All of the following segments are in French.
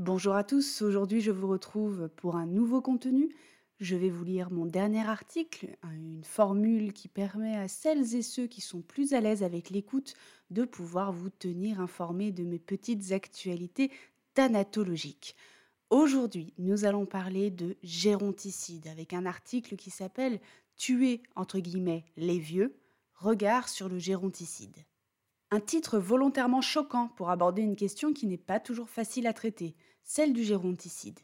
Bonjour à tous, aujourd'hui je vous retrouve pour un nouveau contenu. Je vais vous lire mon dernier article, une formule qui permet à celles et ceux qui sont plus à l'aise avec l'écoute de pouvoir vous tenir informés de mes petites actualités thanatologiques. Aujourd'hui, nous allons parler de géronticide avec un article qui s'appelle Tuer entre guillemets les vieux, regard sur le géronticide. Un titre volontairement choquant pour aborder une question qui n'est pas toujours facile à traiter, celle du géronticide.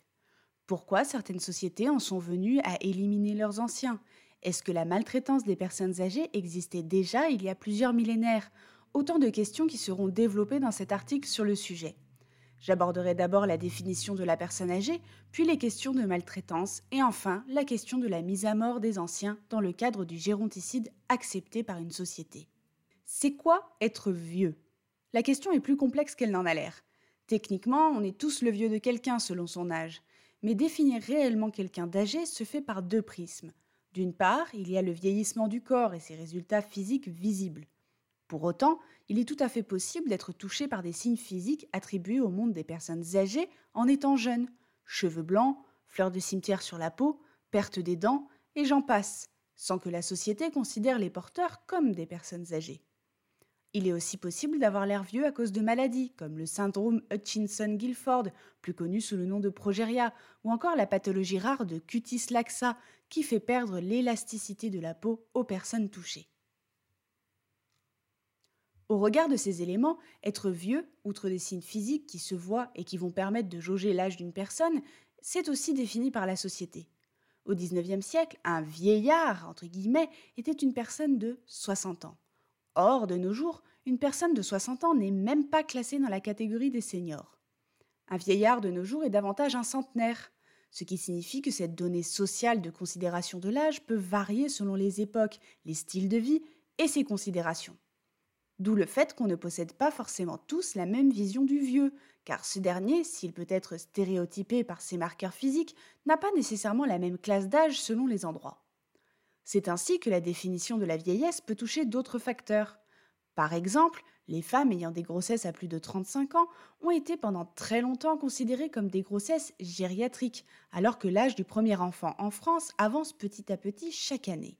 Pourquoi certaines sociétés en sont venues à éliminer leurs anciens? Est-ce que la maltraitance des personnes âgées existait déjà il y a plusieurs millénaires? Autant de questions qui seront développées dans cet article sur le sujet. J'aborderai d'abord la définition de la personne âgée, puis les questions de maltraitance, et enfin la question de la mise à mort des anciens dans le cadre du géronticide accepté par une société. C'est quoi être vieux? La question est plus complexe qu'elle n'en a l'air. Techniquement, on est tous le vieux de quelqu'un selon son âge, mais définir réellement quelqu'un d'âgé se fait par deux prismes. D'une part, il y a le vieillissement du corps et ses résultats physiques visibles. Pour autant, il est tout à fait possible d'être touché par des signes physiques attribués au monde des personnes âgées en étant jeune. Cheveux blancs, fleurs de cimetière sur la peau, perte des dents, et j'en passe, sans que la société considère les porteurs comme des personnes âgées. Il est aussi possible d'avoir l'air vieux à cause de maladies, comme le syndrome Hutchinson-Gilford, plus connu sous le nom de progéria, ou encore la pathologie rare de cutis laxa, qui fait perdre l'élasticité de la peau aux personnes touchées. Au regard de ces éléments, être vieux, outre des signes physiques qui se voient et qui vont permettre de jauger l'âge d'une personne, c'est aussi défini par la société. Au XIXe siècle, un vieillard, entre guillemets, était une personne de 60 ans. Or, de nos jours, une personne de 60 ans n'est même pas classée dans la catégorie des seniors. Un vieillard de nos jours est davantage un centenaire, ce qui signifie que cette donnée sociale de considération de l'âge peut varier selon les époques, les styles de vie et ses considérations. D'où le fait qu'on ne possède pas forcément tous la même vision du vieux, car ce dernier, s'il peut être stéréotypé par ses marqueurs physiques, n'a pas nécessairement la même classe d'âge selon les endroits. C'est ainsi que la définition de la vieillesse peut toucher d'autres facteurs. Par exemple, les femmes ayant des grossesses à plus de 35 ans ont été pendant très longtemps considérées comme des grossesses gériatriques, alors que l'âge du premier enfant en France avance petit à petit chaque année.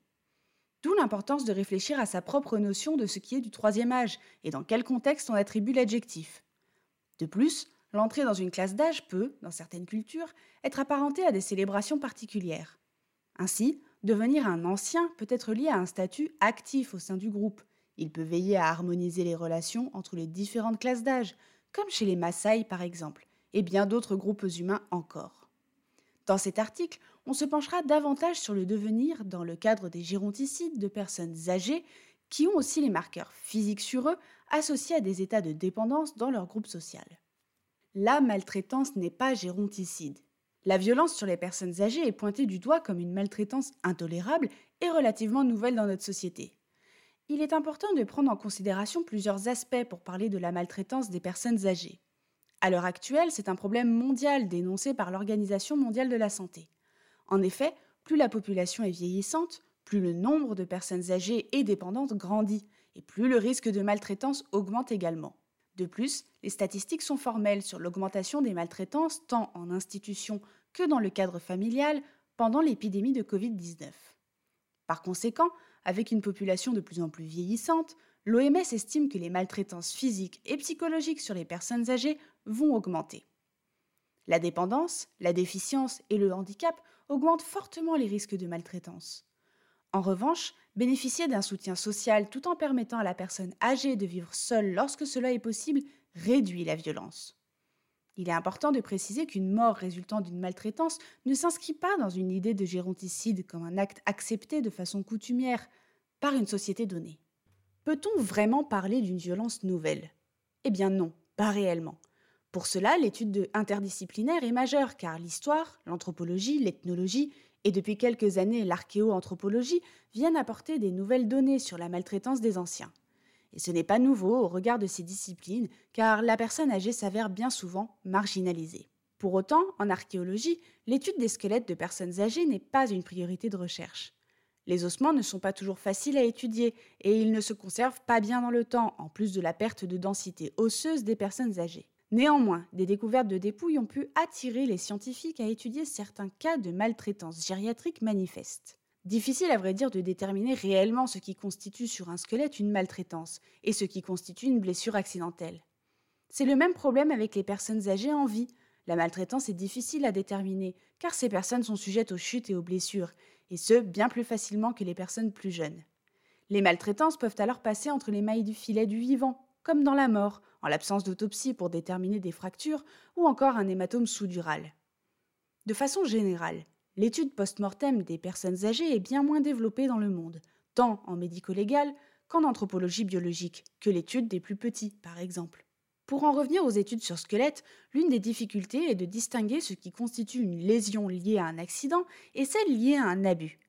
D'où l'importance de réfléchir à sa propre notion de ce qui est du troisième âge et dans quel contexte on attribue l'adjectif. De plus, l'entrée dans une classe d'âge peut, dans certaines cultures, être apparentée à des célébrations particulières. Ainsi, Devenir un ancien peut être lié à un statut actif au sein du groupe. Il peut veiller à harmoniser les relations entre les différentes classes d'âge, comme chez les Maasai par exemple, et bien d'autres groupes humains encore. Dans cet article, on se penchera davantage sur le devenir dans le cadre des géronticides de personnes âgées qui ont aussi les marqueurs physiques sur eux associés à des états de dépendance dans leur groupe social. La maltraitance n'est pas géronticide. La violence sur les personnes âgées est pointée du doigt comme une maltraitance intolérable et relativement nouvelle dans notre société. Il est important de prendre en considération plusieurs aspects pour parler de la maltraitance des personnes âgées. À l'heure actuelle, c'est un problème mondial dénoncé par l'Organisation mondiale de la santé. En effet, plus la population est vieillissante, plus le nombre de personnes âgées et dépendantes grandit, et plus le risque de maltraitance augmente également. De plus, les statistiques sont formelles sur l'augmentation des maltraitances tant en institution que dans le cadre familial pendant l'épidémie de Covid-19. Par conséquent, avec une population de plus en plus vieillissante, l'OMS estime que les maltraitances physiques et psychologiques sur les personnes âgées vont augmenter. La dépendance, la déficience et le handicap augmentent fortement les risques de maltraitance. En revanche, bénéficier d'un soutien social tout en permettant à la personne âgée de vivre seule lorsque cela est possible réduit la violence. Il est important de préciser qu'une mort résultant d'une maltraitance ne s'inscrit pas dans une idée de géronticide comme un acte accepté de façon coutumière par une société donnée. Peut-on vraiment parler d'une violence nouvelle? Eh bien non, pas réellement. Pour cela, l'étude interdisciplinaire est majeure car l'histoire, l'anthropologie, l'ethnologie et depuis quelques années l'archéoanthropologie viennent apporter des nouvelles données sur la maltraitance des anciens. Et ce n'est pas nouveau au regard de ces disciplines, car la personne âgée s'avère bien souvent marginalisée. Pour autant, en archéologie, l'étude des squelettes de personnes âgées n'est pas une priorité de recherche. Les ossements ne sont pas toujours faciles à étudier et ils ne se conservent pas bien dans le temps, en plus de la perte de densité osseuse des personnes âgées. Néanmoins, des découvertes de dépouilles ont pu attirer les scientifiques à étudier certains cas de maltraitance gériatrique manifeste. Difficile à vrai dire de déterminer réellement ce qui constitue sur un squelette une maltraitance et ce qui constitue une blessure accidentelle. C'est le même problème avec les personnes âgées en vie. La maltraitance est difficile à déterminer car ces personnes sont sujettes aux chutes et aux blessures, et ce, bien plus facilement que les personnes plus jeunes. Les maltraitances peuvent alors passer entre les mailles du filet du vivant, comme dans la mort, en l'absence d'autopsie pour déterminer des fractures ou encore un hématome sous-dural. De façon générale, l'étude post-mortem des personnes âgées est bien moins développée dans le monde, tant en médico-légal qu'en anthropologie biologique, que l'étude des plus petits, par exemple. Pour en revenir aux études sur squelette, l'une des difficultés est de distinguer ce qui constitue une lésion liée à un accident et celle liée à un abus.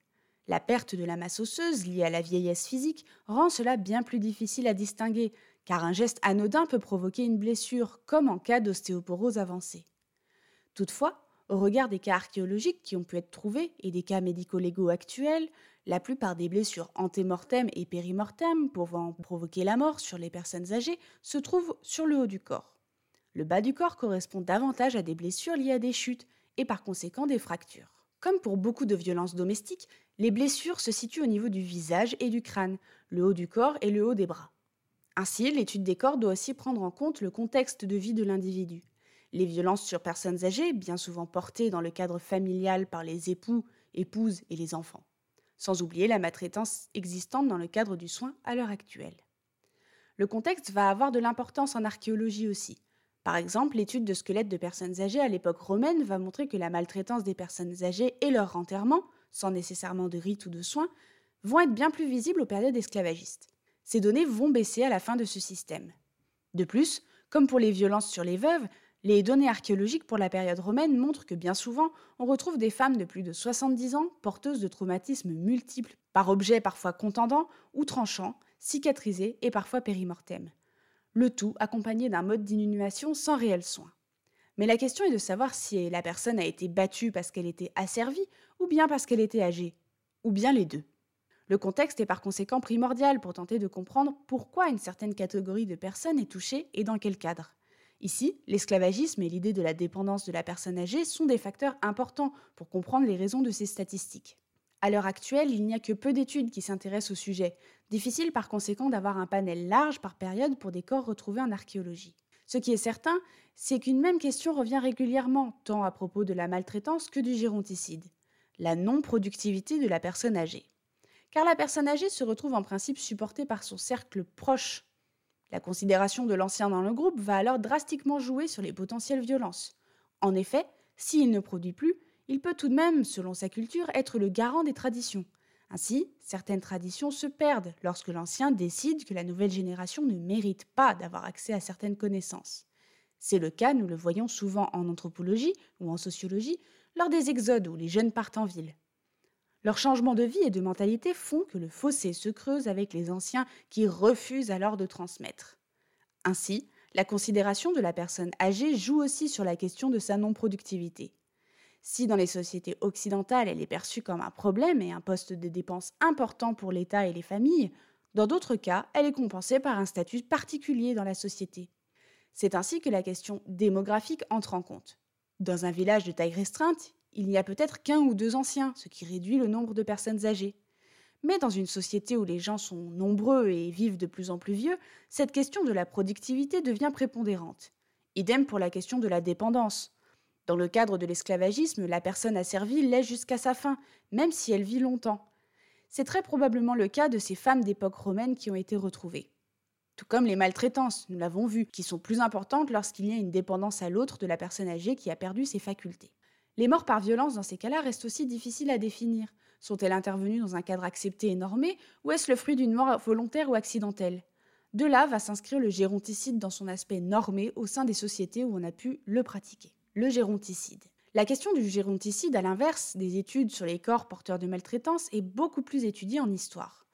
La perte de la masse osseuse liée à la vieillesse physique rend cela bien plus difficile à distinguer, car un geste anodin peut provoquer une blessure, comme en cas d'ostéoporose avancée. Toutefois, au regard des cas archéologiques qui ont pu être trouvés et des cas médico-légaux actuels, la plupart des blessures antémortem et périmortem pouvant provoquer la mort sur les personnes âgées se trouvent sur le haut du corps. Le bas du corps correspond davantage à des blessures liées à des chutes et par conséquent des fractures. Comme pour beaucoup de violences domestiques, les blessures se situent au niveau du visage et du crâne, le haut du corps et le haut des bras. Ainsi, l'étude des corps doit aussi prendre en compte le contexte de vie de l'individu. Les violences sur personnes âgées, bien souvent portées dans le cadre familial par les époux, épouses et les enfants. Sans oublier la maltraitance existante dans le cadre du soin à l'heure actuelle. Le contexte va avoir de l'importance en archéologie aussi. Par exemple, l'étude de squelettes de personnes âgées à l'époque romaine va montrer que la maltraitance des personnes âgées et leur enterrement, sans nécessairement de rites ou de soins, vont être bien plus visibles aux périodes esclavagistes ces données vont baisser à la fin de ce système. De plus, comme pour les violences sur les veuves, les données archéologiques pour la période romaine montrent que bien souvent, on retrouve des femmes de plus de 70 ans porteuses de traumatismes multiples, par objets parfois contendants ou tranchants, cicatrisés et parfois périmortem. Le tout accompagné d'un mode d'inhumation sans réel soin. Mais la question est de savoir si la personne a été battue parce qu'elle était asservie ou bien parce qu'elle était âgée, ou bien les deux. Le contexte est par conséquent primordial pour tenter de comprendre pourquoi une certaine catégorie de personnes est touchée et dans quel cadre. Ici, l'esclavagisme et l'idée de la dépendance de la personne âgée sont des facteurs importants pour comprendre les raisons de ces statistiques. À l'heure actuelle, il n'y a que peu d'études qui s'intéressent au sujet. Difficile par conséquent d'avoir un panel large par période pour des corps retrouvés en archéologie. Ce qui est certain, c'est qu'une même question revient régulièrement, tant à propos de la maltraitance que du géronticide. La non-productivité de la personne âgée car la personne âgée se retrouve en principe supportée par son cercle proche. La considération de l'ancien dans le groupe va alors drastiquement jouer sur les potentielles violences. En effet, s'il ne produit plus, il peut tout de même, selon sa culture, être le garant des traditions. Ainsi, certaines traditions se perdent lorsque l'ancien décide que la nouvelle génération ne mérite pas d'avoir accès à certaines connaissances. C'est le cas, nous le voyons souvent en anthropologie ou en sociologie, lors des exodes où les jeunes partent en ville. Leur changement de vie et de mentalité font que le fossé se creuse avec les anciens qui refusent alors de transmettre. Ainsi, la considération de la personne âgée joue aussi sur la question de sa non-productivité. Si dans les sociétés occidentales elle est perçue comme un problème et un poste de dépense important pour l'État et les familles, dans d'autres cas, elle est compensée par un statut particulier dans la société. C'est ainsi que la question démographique entre en compte. Dans un village de taille restreinte, il n'y a peut-être qu'un ou deux anciens, ce qui réduit le nombre de personnes âgées. Mais dans une société où les gens sont nombreux et vivent de plus en plus vieux, cette question de la productivité devient prépondérante. Idem pour la question de la dépendance. Dans le cadre de l'esclavagisme, la personne asservie l'est jusqu'à sa fin, même si elle vit longtemps. C'est très probablement le cas de ces femmes d'époque romaine qui ont été retrouvées. Tout comme les maltraitances, nous l'avons vu, qui sont plus importantes lorsqu'il y a une dépendance à l'autre de la personne âgée qui a perdu ses facultés. Les morts par violence dans ces cas-là restent aussi difficiles à définir. Sont-elles intervenues dans un cadre accepté et normé, ou est-ce le fruit d'une mort volontaire ou accidentelle? De là va s'inscrire le géronticide dans son aspect normé au sein des sociétés où on a pu le pratiquer. Le géronticide. La question du géronticide, à l'inverse des études sur les corps porteurs de maltraitance, est beaucoup plus étudiée en histoire.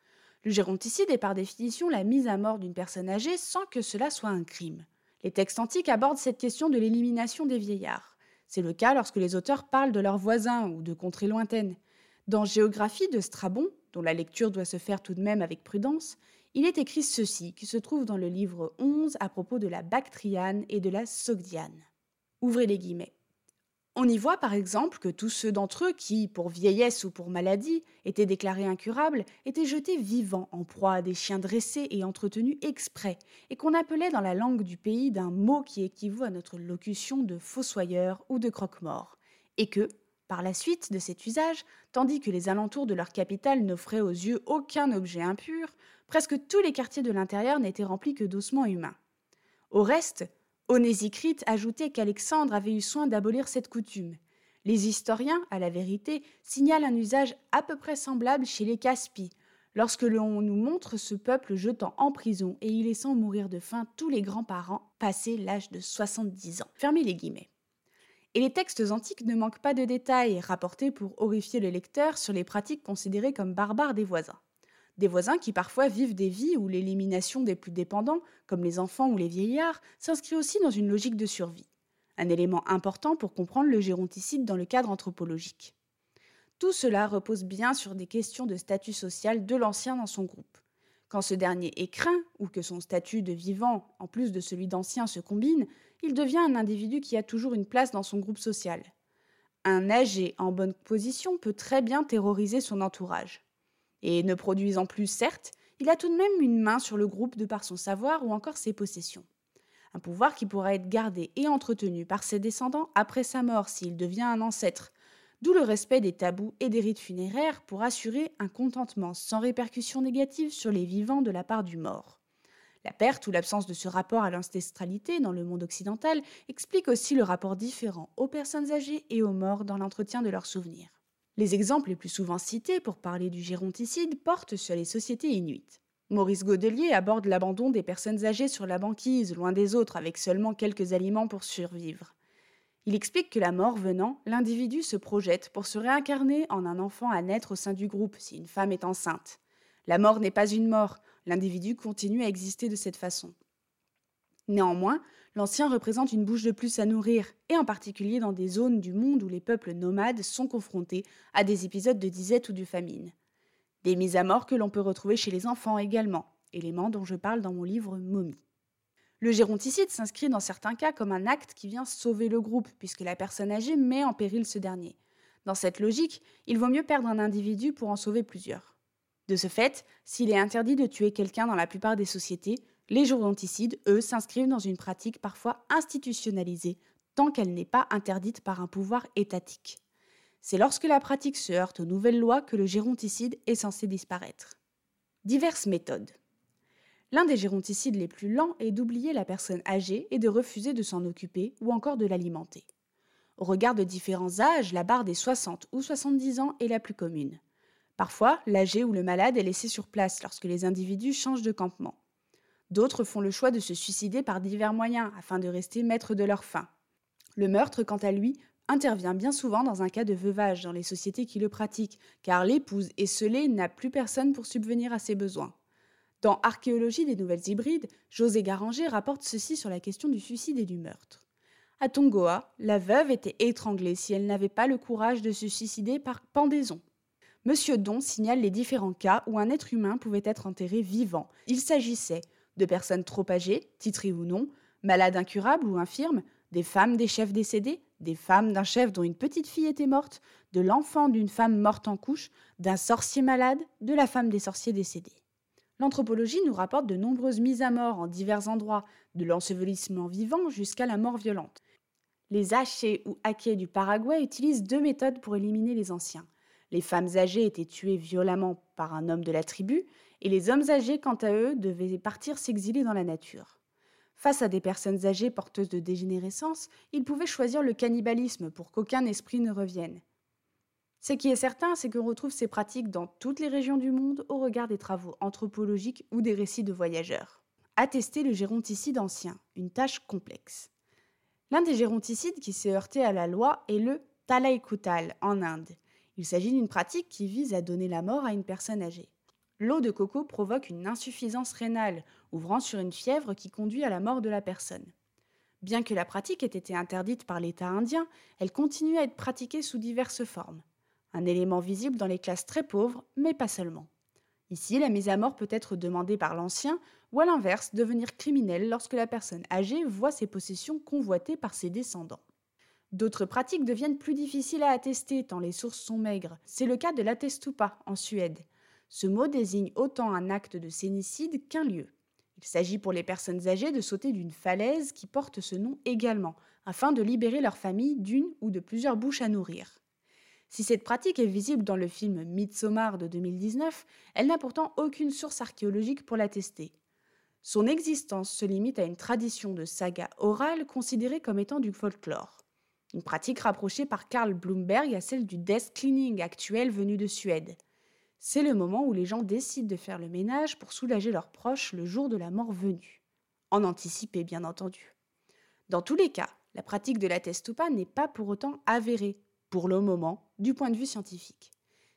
Le géronticide est par définition la mise à mort d'une personne âgée sans que cela soit un crime. Les textes antiques abordent cette question de l'élimination des vieillards. C'est le cas lorsque les auteurs parlent de leurs voisins ou de contrées lointaines. Dans Géographie de Strabon, dont la lecture doit se faire tout de même avec prudence, il est écrit ceci qui se trouve dans le livre 11 à propos de la Bactriane et de la Sogdiane. Ouvrez les guillemets. On y voit par exemple que tous ceux d'entre eux qui, pour vieillesse ou pour maladie, étaient déclarés incurables, étaient jetés vivants en proie à des chiens dressés et entretenus exprès, et qu'on appelait dans la langue du pays d'un mot qui équivaut à notre locution de fossoyeur ou de croque-mort, et que, par la suite de cet usage, tandis que les alentours de leur capitale n'offraient aux yeux aucun objet impur, presque tous les quartiers de l'intérieur n'étaient remplis que d'ossements humains. Au reste, Onésicrite ajoutait qu'Alexandre avait eu soin d'abolir cette coutume. Les historiens, à la vérité, signalent un usage à peu près semblable chez les Caspies, lorsque l'on nous montre ce peuple jetant en prison et y laissant mourir de faim tous les grands-parents passés l'âge de 70 ans. Fermez les guillemets. Et les textes antiques ne manquent pas de détails rapportés pour horrifier le lecteur sur les pratiques considérées comme barbares des voisins. Des voisins qui parfois vivent des vies où l'élimination des plus dépendants, comme les enfants ou les vieillards, s'inscrit aussi dans une logique de survie. Un élément important pour comprendre le géronticide dans le cadre anthropologique. Tout cela repose bien sur des questions de statut social de l'ancien dans son groupe. Quand ce dernier est craint, ou que son statut de vivant, en plus de celui d'ancien, se combine, il devient un individu qui a toujours une place dans son groupe social. Un âgé en bonne position peut très bien terroriser son entourage. Et ne produisant plus, certes, il a tout de même une main sur le groupe de par son savoir ou encore ses possessions. Un pouvoir qui pourra être gardé et entretenu par ses descendants après sa mort s'il devient un ancêtre, d'où le respect des tabous et des rites funéraires pour assurer un contentement sans répercussions négatives sur les vivants de la part du mort. La perte ou l'absence de ce rapport à l'ancestralité dans le monde occidental explique aussi le rapport différent aux personnes âgées et aux morts dans l'entretien de leurs souvenirs. Les exemples les plus souvent cités pour parler du géronticide portent sur les sociétés inuites. Maurice Godelier aborde l'abandon des personnes âgées sur la banquise, loin des autres, avec seulement quelques aliments pour survivre. Il explique que la mort venant, l'individu se projette pour se réincarner en un enfant à naître au sein du groupe si une femme est enceinte. La mort n'est pas une mort, l'individu continue à exister de cette façon. Néanmoins, l'ancien représente une bouche de plus à nourrir, et en particulier dans des zones du monde où les peuples nomades sont confrontés à des épisodes de disette ou de famine. Des mises à mort que l'on peut retrouver chez les enfants également, élément dont je parle dans mon livre Momie. Le géronticide s'inscrit dans certains cas comme un acte qui vient sauver le groupe, puisque la personne âgée met en péril ce dernier. Dans cette logique, il vaut mieux perdre un individu pour en sauver plusieurs. De ce fait, s'il est interdit de tuer quelqu'un dans la plupart des sociétés, les géronticides, eux, s'inscrivent dans une pratique parfois institutionnalisée, tant qu'elle n'est pas interdite par un pouvoir étatique. C'est lorsque la pratique se heurte aux nouvelles lois que le géronticide est censé disparaître. Diverses méthodes. L'un des géronticides les plus lents est d'oublier la personne âgée et de refuser de s'en occuper ou encore de l'alimenter. Au regard de différents âges, la barre des 60 ou 70 ans est la plus commune. Parfois, l'âgé ou le malade est laissé sur place lorsque les individus changent de campement. D'autres font le choix de se suicider par divers moyens afin de rester maîtres de leur faim. Le meurtre, quant à lui, intervient bien souvent dans un cas de veuvage dans les sociétés qui le pratiquent, car l'épouse esselée n'a plus personne pour subvenir à ses besoins. Dans Archéologie des nouvelles hybrides, José Garanger rapporte ceci sur la question du suicide et du meurtre. À Tongoa, la veuve était étranglée si elle n'avait pas le courage de se suicider par pendaison. Monsieur Don signale les différents cas où un être humain pouvait être enterré vivant. Il s'agissait de personnes trop âgées, titrées ou non, malades incurables ou infirmes, des femmes des chefs décédés, des femmes d'un chef dont une petite fille était morte, de l'enfant d'une femme morte en couche, d'un sorcier malade, de la femme des sorciers décédés. L'anthropologie nous rapporte de nombreuses mises à mort en divers endroits, de l'ensevelissement vivant jusqu'à la mort violente. Les hachés ou haquets du Paraguay utilisent deux méthodes pour éliminer les anciens. Les femmes âgées étaient tuées violemment par un homme de la tribu, et les hommes âgés, quant à eux, devaient partir s'exiler dans la nature. Face à des personnes âgées porteuses de dégénérescence, ils pouvaient choisir le cannibalisme pour qu'aucun esprit ne revienne. Ce qui est certain, c'est qu'on retrouve ces pratiques dans toutes les régions du monde au regard des travaux anthropologiques ou des récits de voyageurs. Attester le géronticide ancien, une tâche complexe. L'un des géronticides qui s'est heurté à la loi est le talaikutal en Inde. Il s'agit d'une pratique qui vise à donner la mort à une personne âgée. L'eau de coco provoque une insuffisance rénale, ouvrant sur une fièvre qui conduit à la mort de la personne. Bien que la pratique ait été interdite par l'État indien, elle continue à être pratiquée sous diverses formes. Un élément visible dans les classes très pauvres, mais pas seulement. Ici, la mise à mort peut être demandée par l'ancien ou à l'inverse devenir criminel lorsque la personne âgée voit ses possessions convoitées par ses descendants. D'autres pratiques deviennent plus difficiles à attester tant les sources sont maigres. C'est le cas de l'attestupa en Suède. Ce mot désigne autant un acte de sénicide qu'un lieu. Il s'agit pour les personnes âgées de sauter d'une falaise qui porte ce nom également, afin de libérer leur famille d'une ou de plusieurs bouches à nourrir. Si cette pratique est visible dans le film Midsommar de 2019, elle n'a pourtant aucune source archéologique pour l'attester. Son existence se limite à une tradition de saga orale considérée comme étant du folklore. Une pratique rapprochée par Karl Bloomberg à celle du death cleaning actuel venu de Suède. C'est le moment où les gens décident de faire le ménage pour soulager leurs proches le jour de la mort venue. En anticiper, bien entendu. Dans tous les cas, la pratique de la testupa n'est pas pour autant avérée, pour le moment, du point de vue scientifique.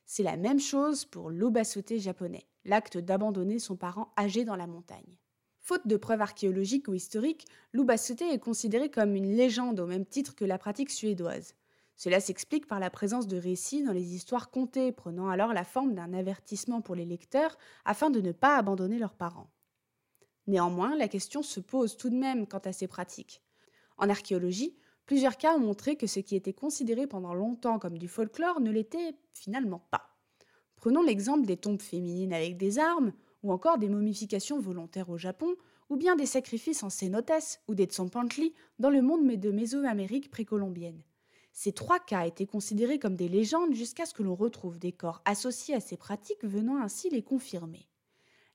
C'est la même chose pour l'obasoté japonais, l'acte d'abandonner son parent âgé dans la montagne. Faute de preuves archéologiques ou historiques, l'obasoté est considéré comme une légende au même titre que la pratique suédoise. Cela s'explique par la présence de récits dans les histoires contées, prenant alors la forme d'un avertissement pour les lecteurs afin de ne pas abandonner leurs parents. Néanmoins, la question se pose tout de même quant à ces pratiques. En archéologie, plusieurs cas ont montré que ce qui était considéré pendant longtemps comme du folklore ne l'était finalement pas. Prenons l'exemple des tombes féminines avec des armes, ou encore des momifications volontaires au Japon, ou bien des sacrifices en cénotesse ou des tsompantli dans le monde de Mésoamérique précolombienne. Ces trois cas étaient considérés comme des légendes jusqu'à ce que l'on retrouve des corps associés à ces pratiques venant ainsi les confirmer.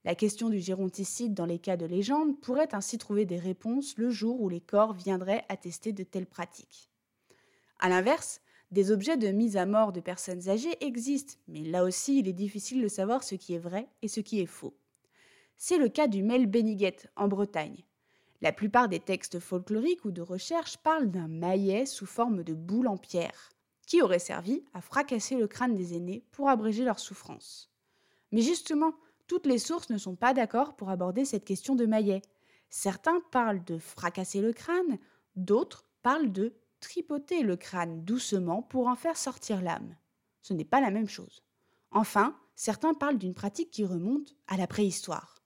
La question du géronticide dans les cas de légende pourrait ainsi trouver des réponses le jour où les corps viendraient attester de telles pratiques. A l'inverse, des objets de mise à mort de personnes âgées existent, mais là aussi il est difficile de savoir ce qui est vrai et ce qui est faux. C'est le cas du Mel Beniguet en Bretagne. La plupart des textes folkloriques ou de recherche parlent d'un maillet sous forme de boule en pierre, qui aurait servi à fracasser le crâne des aînés pour abréger leur souffrance. Mais justement, toutes les sources ne sont pas d'accord pour aborder cette question de maillet. Certains parlent de fracasser le crâne, d'autres parlent de tripoter le crâne doucement pour en faire sortir l'âme. Ce n'est pas la même chose. Enfin, certains parlent d'une pratique qui remonte à la préhistoire.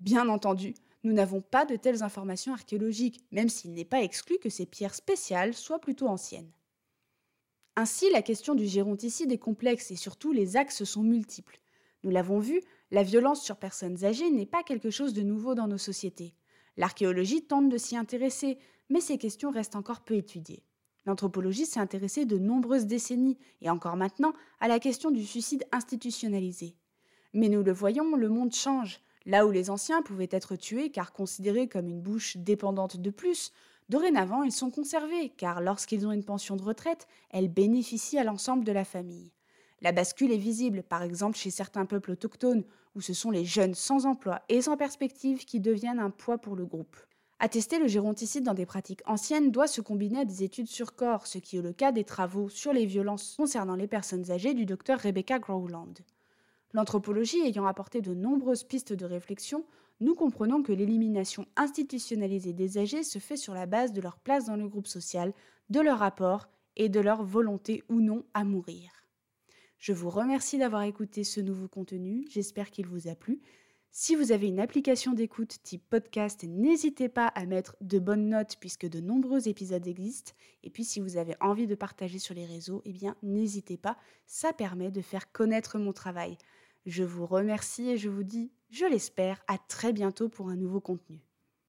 Bien entendu, nous n'avons pas de telles informations archéologiques, même s'il n'est pas exclu que ces pierres spéciales soient plutôt anciennes. Ainsi, la question du géronticide est complexe et surtout les axes sont multiples. Nous l'avons vu, la violence sur personnes âgées n'est pas quelque chose de nouveau dans nos sociétés. L'archéologie tente de s'y intéresser, mais ces questions restent encore peu étudiées. L'anthropologie s'est intéressée de nombreuses décennies, et encore maintenant, à la question du suicide institutionnalisé. Mais nous le voyons, le monde change. Là où les anciens pouvaient être tués car considérés comme une bouche dépendante de plus, dorénavant ils sont conservés car lorsqu'ils ont une pension de retraite, elle bénéficie à l'ensemble de la famille. La bascule est visible par exemple chez certains peuples autochtones où ce sont les jeunes sans emploi et sans perspective qui deviennent un poids pour le groupe. Attester le géronticide dans des pratiques anciennes doit se combiner à des études sur corps, ce qui est le cas des travaux sur les violences concernant les personnes âgées du docteur Rebecca Growland. L'anthropologie ayant apporté de nombreuses pistes de réflexion, nous comprenons que l'élimination institutionnalisée des âgés se fait sur la base de leur place dans le groupe social, de leur rapport et de leur volonté ou non à mourir. Je vous remercie d'avoir écouté ce nouveau contenu, j'espère qu'il vous a plu. Si vous avez une application d'écoute type podcast, n'hésitez pas à mettre de bonnes notes puisque de nombreux épisodes existent. Et puis si vous avez envie de partager sur les réseaux, eh bien n'hésitez pas, ça permet de faire connaître mon travail. Je vous remercie et je vous dis, je l'espère, à très bientôt pour un nouveau contenu.